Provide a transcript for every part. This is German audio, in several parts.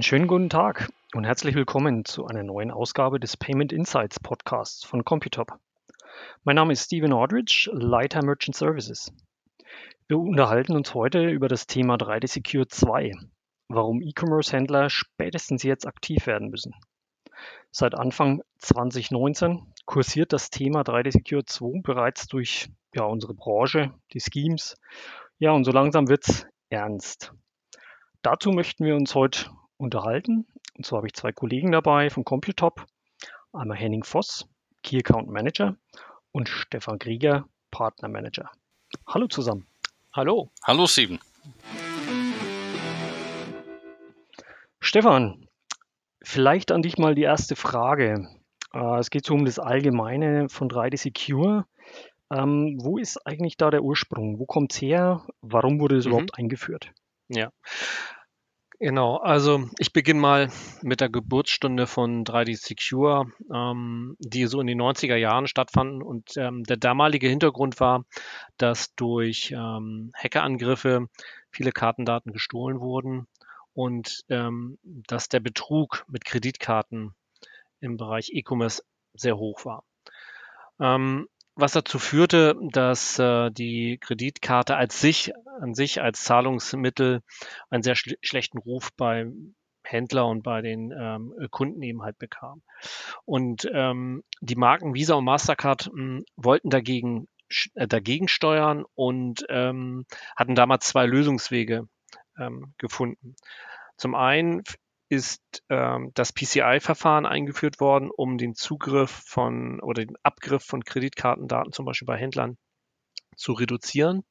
Einen schönen guten Tag und herzlich willkommen zu einer neuen Ausgabe des Payment Insights Podcasts von Computop. Mein Name ist Steven Aldridge, Leiter Merchant Services. Wir unterhalten uns heute über das Thema 3D Secure 2, warum E-Commerce-Händler spätestens jetzt aktiv werden müssen. Seit Anfang 2019 kursiert das Thema 3D Secure 2 bereits durch ja, unsere Branche, die Schemes. Ja, und so langsam wird es ernst. Dazu möchten wir uns heute unterhalten. Und zwar habe ich zwei Kollegen dabei von Computop. Einmal Henning Voss, Key Account Manager und Stefan Krieger, Partner Manager. Hallo zusammen. Hallo. Hallo Steven. Stefan, vielleicht an dich mal die erste Frage. Äh, es geht so um das Allgemeine von 3D Secure. Ähm, wo ist eigentlich da der Ursprung? Wo kommt es her? Warum wurde es mhm. überhaupt eingeführt? Ja, Genau, also ich beginne mal mit der Geburtsstunde von 3D Secure, ähm, die so in den 90er Jahren stattfanden. Und ähm, der damalige Hintergrund war, dass durch ähm, Hackerangriffe viele Kartendaten gestohlen wurden und ähm, dass der Betrug mit Kreditkarten im Bereich E-Commerce sehr hoch war. Was dazu führte, dass äh, die Kreditkarte als sich, an sich als Zahlungsmittel einen sehr schl schlechten Ruf bei Händler und bei den ähm, Kunden eben halt bekam. Und ähm, die Marken Visa und Mastercard mh, hm, wollten dagegen, äh, dagegen steuern und ähm, hatten damals zwei Lösungswege ähm, gefunden. Zum einen ist ähm, das PCI-Verfahren eingeführt worden, um den Zugriff von oder den Abgriff von Kreditkartendaten zum Beispiel bei Händlern zu reduzieren.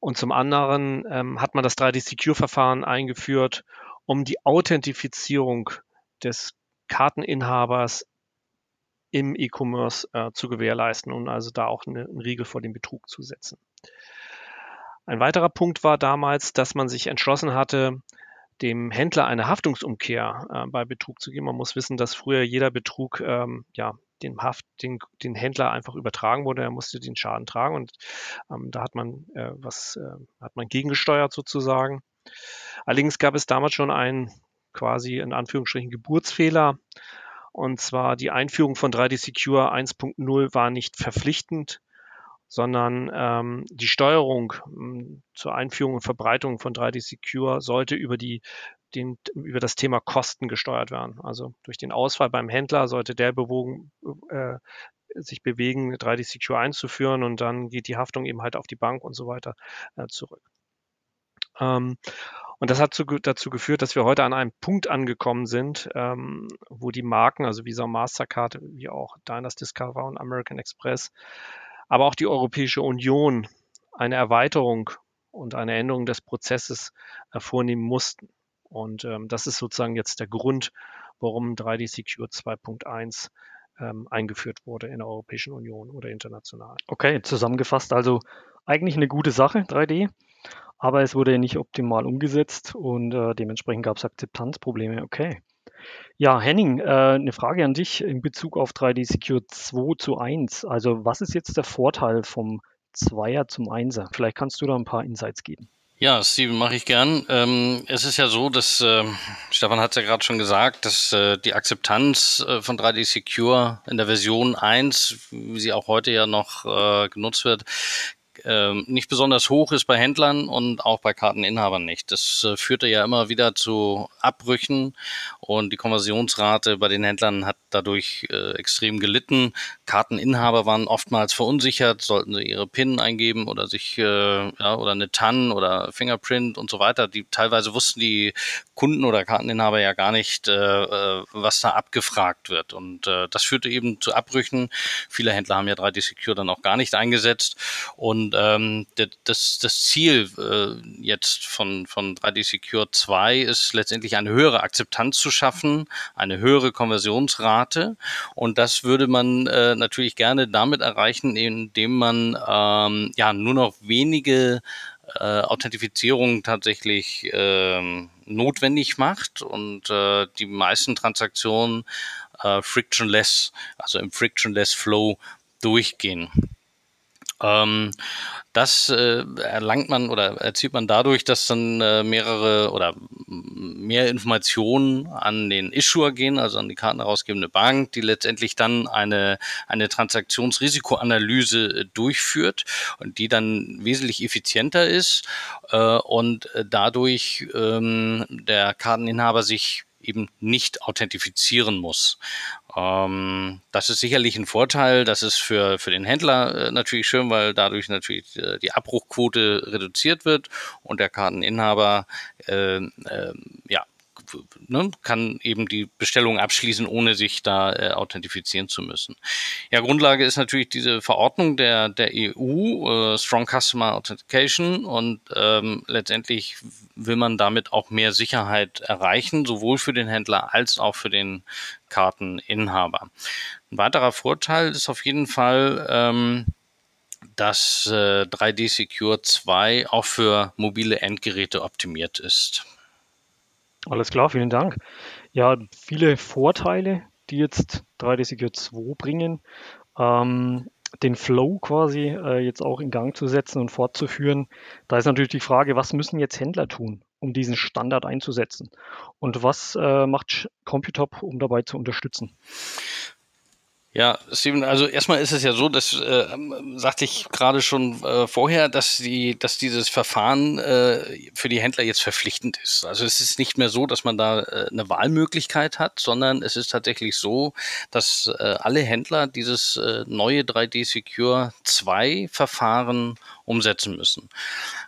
Und zum anderen ähm, hat man das 3D-Secure-Verfahren eingeführt, um die Authentifizierung des Karteninhabers im E-Commerce äh, zu gewährleisten und also da auch eine, einen Riegel vor dem Betrug zu setzen. Ein weiterer Punkt war damals, dass man sich entschlossen hatte, dem Händler eine Haftungsumkehr äh, bei Betrug zu geben. Man muss wissen, dass früher jeder Betrug ähm, ja den Haft, den, den Händler einfach übertragen wurde. Er musste den Schaden tragen und ähm, da hat man äh, was äh, hat man gegengesteuert sozusagen. Allerdings gab es damals schon einen quasi in Anführungsstrichen Geburtsfehler. Und zwar die Einführung von 3D Secure 1.0 war nicht verpflichtend sondern ähm, die Steuerung ähm, zur Einführung und Verbreitung von 3D Secure sollte über die den, über das Thema Kosten gesteuert werden. Also durch den Ausfall beim Händler sollte der bewogen, äh, sich bewegen, 3D Secure einzuführen und dann geht die Haftung eben halt auf die Bank und so weiter äh, zurück. Ähm, und das hat zu, dazu geführt, dass wir heute an einem Punkt angekommen sind, ähm, wo die Marken, also Visa Mastercard, wie auch Diners Discover und American Express, aber auch die Europäische Union eine Erweiterung und eine Änderung des Prozesses äh, vornehmen mussten. Und ähm, das ist sozusagen jetzt der Grund, warum 3D Secure 2.1 ähm, eingeführt wurde in der Europäischen Union oder international. Okay, zusammengefasst also eigentlich eine gute Sache, 3D, aber es wurde nicht optimal umgesetzt und äh, dementsprechend gab es Akzeptanzprobleme. Okay. Ja, Henning, äh, 'ne Frage an dich in Bezug auf 3D Secure 2 zu 1. Also, was ist jetzt der Vorteil vom Zweier zum Einser? Vielleicht kannst du da ein paar Insights geben. Ja, Steven, mache ich gern. Ähm, es ist ja so, dass, äh, Stefan hat es ja gerade schon gesagt, dass äh, die Akzeptanz äh, von 3D Secure in der Version 1, wie sie auch heute ja noch äh, genutzt wird, ähm, nicht besonders hoch ist bei Händlern und auch bei Karteninhabern nicht. Das äh, führte ja immer wieder zu Abbrüchen und die Konversionsrate bei den Händlern hat dadurch äh, extrem gelitten. Karteninhaber waren oftmals verunsichert, sollten sie ihre PIN eingeben oder sich äh, ja, oder eine TAN oder Fingerprint und so weiter. Die teilweise wussten die Kunden oder Karteninhaber ja gar nicht, äh, äh was da abgefragt wird. Und äh, das führte eben zu Abbrüchen. Viele Händler haben ja 3D Secure dann auch gar nicht eingesetzt und und ähm, das, das Ziel äh, jetzt von, von 3D Secure 2 ist letztendlich eine höhere Akzeptanz zu schaffen, eine höhere Konversionsrate. Und das würde man äh, natürlich gerne damit erreichen, indem man ähm, ja nur noch wenige äh, Authentifizierung tatsächlich ähm, notwendig macht und äh, die meisten Transaktionen äh, frictionless, also im frictionless Flow durchgehen. Ähm, das äh, erlangt man oder erzielt man dadurch, dass dann äh, mehrere oder mehr Informationen an den Issuer gehen, also an die kartenherausgebende Bank, die letztendlich dann eine, eine Transaktionsrisikoanalyse äh, durchführt und die dann wesentlich effizienter ist äh, und äh, dadurch ähm, der Karteninhaber sich eben nicht authentifizieren muss. Ähm, das ist sicherlich ein Vorteil. Das ist für, für den Händler äh, natürlich schön, weil dadurch natürlich äh, die Abbruchquote reduziert wird und der Karteninhaber äh, äh ja, ne, kann eben die Bestellung abschließen, ohne sich da äh, authentifizieren zu müssen. Ja, Grundlage ist natürlich diese Verordnung der, der EU, äh, Strong Customer Authentication und ähm, letztendlich will man damit auch mehr Sicherheit erreichen, sowohl für den Händler als auch für den Karteninhaber. Ein weiterer Vorteil ist auf jeden Fall, ähm, dass äh, 3D Secure 2 auch für mobile Endgeräte optimiert ist. Alles klar, vielen Dank. Ja, viele Vorteile, die jetzt 3D Secure 2 bringen. Ähm, den Flow quasi äh, jetzt auch in Gang zu setzen und fortzuführen. Da ist natürlich die Frage, was müssen jetzt Händler tun, um diesen Standard einzusetzen? Und was äh, macht Computop, um dabei zu unterstützen? Ja, Steven, also erstmal ist es ja so, das äh, sagte ich gerade schon äh, vorher, dass die, dass dieses Verfahren äh, für die Händler jetzt verpflichtend ist. Also es ist nicht mehr so, dass man da äh, eine Wahlmöglichkeit hat, sondern es ist tatsächlich so, dass äh, alle Händler dieses äh, neue 3D Secure 2 Verfahren umsetzen müssen.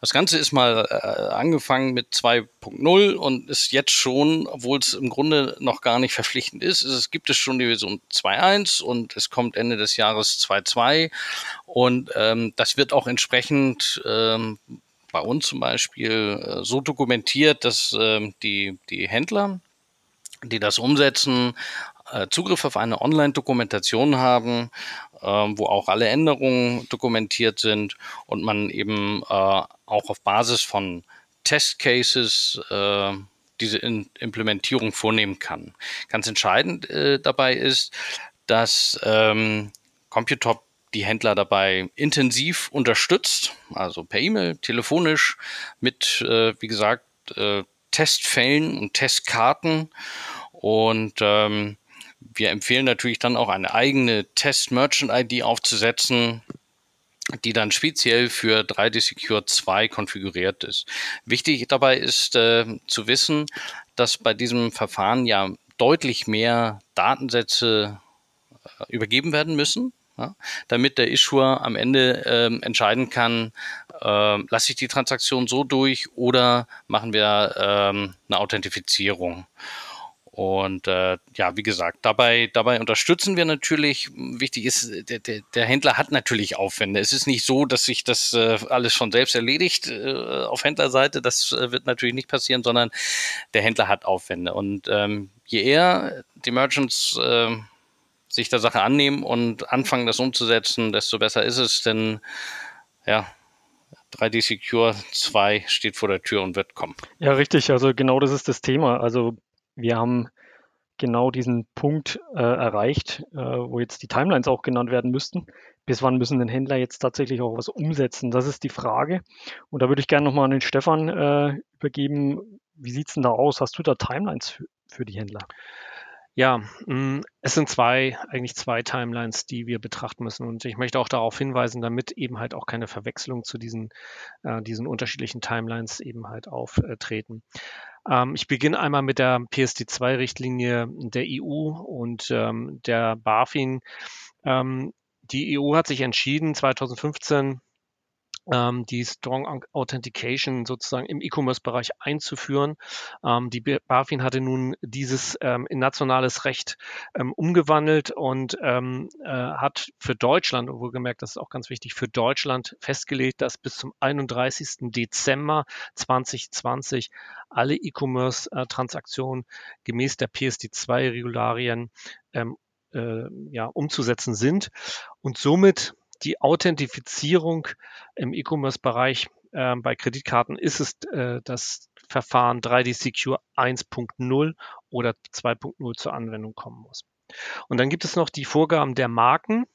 Das Ganze ist mal äh, angefangen mit 2.0 und ist jetzt schon, obwohl es im Grunde noch gar nicht verpflichtend ist, ist es gibt es schon die Version 2.1 und es kommt Ende des Jahres 2.2 und ähm, das wird auch entsprechend ähm, bei uns zum Beispiel äh, so dokumentiert, dass ähm, die, die Händler, die das umsetzen, äh, Zugriff auf eine Online-Dokumentation haben, ähm, wo auch alle Änderungen dokumentiert sind und man eben äh, auch auf Basis von Testcases äh, diese Implementierung vornehmen kann. Ganz entscheidend äh, dabei ist, dass ähm, Computop die Händler dabei intensiv unterstützt, also per E-Mail, telefonisch, mit, äh, wie gesagt, äh, Testfällen und Testkarten. Und ähm, wir empfehlen natürlich dann auch eine eigene Test-Merchant-ID aufzusetzen, die dann speziell für 3D Secure 2 konfiguriert ist. Wichtig dabei ist äh, zu wissen, dass bei diesem Verfahren ja deutlich mehr Datensätze übergeben werden müssen, ja, damit der Issuer am Ende äh, entscheiden kann, äh, lasse ich die Transaktion so durch oder machen wir ähm, eine Authentifizierung. Und äh, ja, wie gesagt, dabei, dabei unterstützen wir natürlich. Wichtig ist, der, der, der Händler hat natürlich Aufwände. Es ist nicht so, dass sich das äh, alles schon selbst erledigt äh, auf Händlerseite. Das äh, wird natürlich nicht passieren, sondern der Händler hat Aufwände. Und ähm, je eher die Merchants äh, sich der Sache annehmen und anfangen, das umzusetzen, desto besser ist es. Denn ja, 3D Secure 2 steht vor der Tür und wird kommen. Ja, richtig. Also genau das ist das Thema. Also wir haben genau diesen Punkt äh, erreicht, äh, wo jetzt die Timelines auch genannt werden müssten. Bis wann müssen den Händler jetzt tatsächlich auch was umsetzen? Das ist die Frage. Und da würde ich gerne nochmal an den Stefan äh, übergeben. Wie sieht es denn da aus? Hast du da Timelines für, für die Händler? Ja, mm, es sind zwei, eigentlich zwei Timelines, die wir betrachten müssen. Und ich möchte auch darauf hinweisen, damit eben halt auch keine Verwechslung zu diesen, äh, diesen unterschiedlichen Timelines eben halt auftreten. Ähm, ich beginne einmal mit der PSD2-Richtlinie der EU und ähm, der BaFin. Ähm, die EU hat sich entschieden, 2015 ähm, die Strong Authentication sozusagen im E-Commerce-Bereich einzuführen. Ähm, die BaFin hatte nun dieses ähm, in nationales Recht ähm, umgewandelt und ähm, äh, hat für Deutschland, wohlgemerkt, das ist auch ganz wichtig, für Deutschland festgelegt, dass bis zum 31. Dezember 2020 alle E-Commerce-Transaktionen gemäß der PSD2-Regularien ähm, äh, ja, umzusetzen sind. Und somit die Authentifizierung im E-Commerce-Bereich äh, bei Kreditkarten ist es äh, das Verfahren 3D Secure 1.0 oder 2.0 zur Anwendung kommen muss. Und dann gibt es noch die Vorgaben der Marken.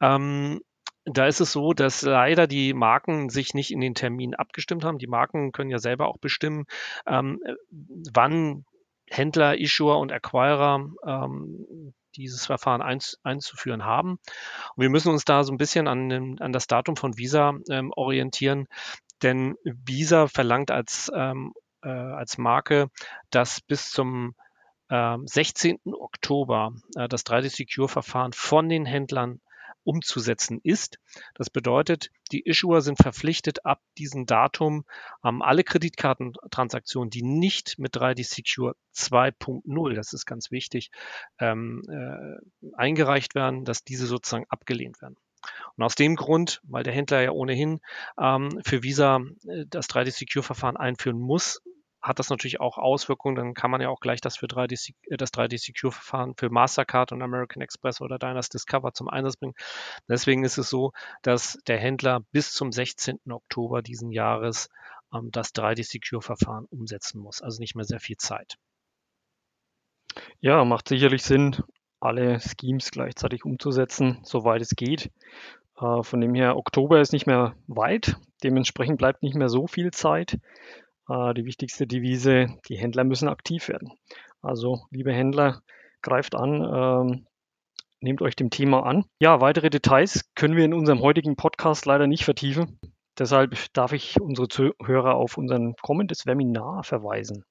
Ähm, da ist es so, dass leider die Marken sich nicht in den Terminen abgestimmt haben. Die Marken können ja selber auch bestimmen, ähm, wann Händler, Issuer und Acquirer ähm, dieses Verfahren einz, einzuführen haben. Und wir müssen uns da so ein bisschen an, an das Datum von Visa ähm, orientieren, denn Visa verlangt als, ähm, äh, als Marke, dass bis zum äh, 16. Oktober äh, das 3D-Secure-Verfahren von den Händlern umzusetzen ist. Das bedeutet, die Issuer sind verpflichtet, ab diesem Datum ähm, alle Kreditkartentransaktionen, die nicht mit 3D Secure 2.0, das ist ganz wichtig, ähm, äh, eingereicht werden, dass diese sozusagen abgelehnt werden. Und aus dem Grund, weil der Händler ja ohnehin ähm, für Visa äh, das 3D Secure Verfahren einführen muss, hat das natürlich auch Auswirkungen. Dann kann man ja auch gleich das für 3D, äh, das 3D Secure Verfahren für Mastercard und American Express oder Diners Discover zum Einsatz bringen. Deswegen ist es so, dass der Händler bis zum 16. Oktober diesen Jahres ähm, das 3D Secure Verfahren umsetzen muss. Also nicht mehr sehr viel Zeit. Ja, macht sicherlich Sinn, alle Schemes gleichzeitig umzusetzen, soweit es geht. Äh, von dem her, Oktober ist nicht mehr weit. Dementsprechend bleibt nicht mehr so viel Zeit. Äh, die wichtigste Devise, die Händler müssen aktiv werden. Also, liebe Händler, greift an, ähm, nehmt euch dem Thema an. Ja, weitere Details können wir in unserem heutigen Podcast leider nicht vertiefen. Deshalb darf ich unsere Zuhörer auf unser kommendes Webinar verweisen.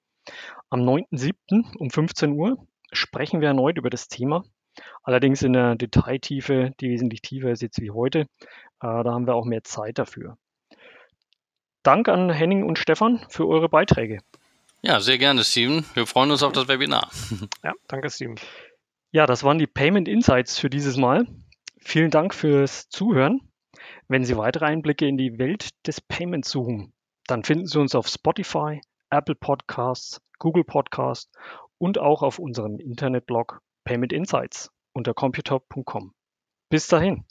Am 9.7. um 15 Uhr sprechen wir erneut über das Thema. Allerdings in der Detailtiefe, die wesentlich tiefer ist jetzt wie heute. Äh, da haben wir auch mehr Zeit dafür. Dank an Henning und Stefan für eure Beiträge. Ja, sehr gerne, Steven. Wir freuen uns auf das Webinar. Ja, danke, Steven. Ja, das waren die Payment Insights für dieses Mal. Vielen Dank fürs Zuhören. Wenn Sie weitere Einblicke in die Welt des Payments suchen, dann finden Sie uns auf Spotify, Apple Podcasts, Google Podcasts und auch auf unserem Internetblog Payment Insights unter computer.com. Bis dahin.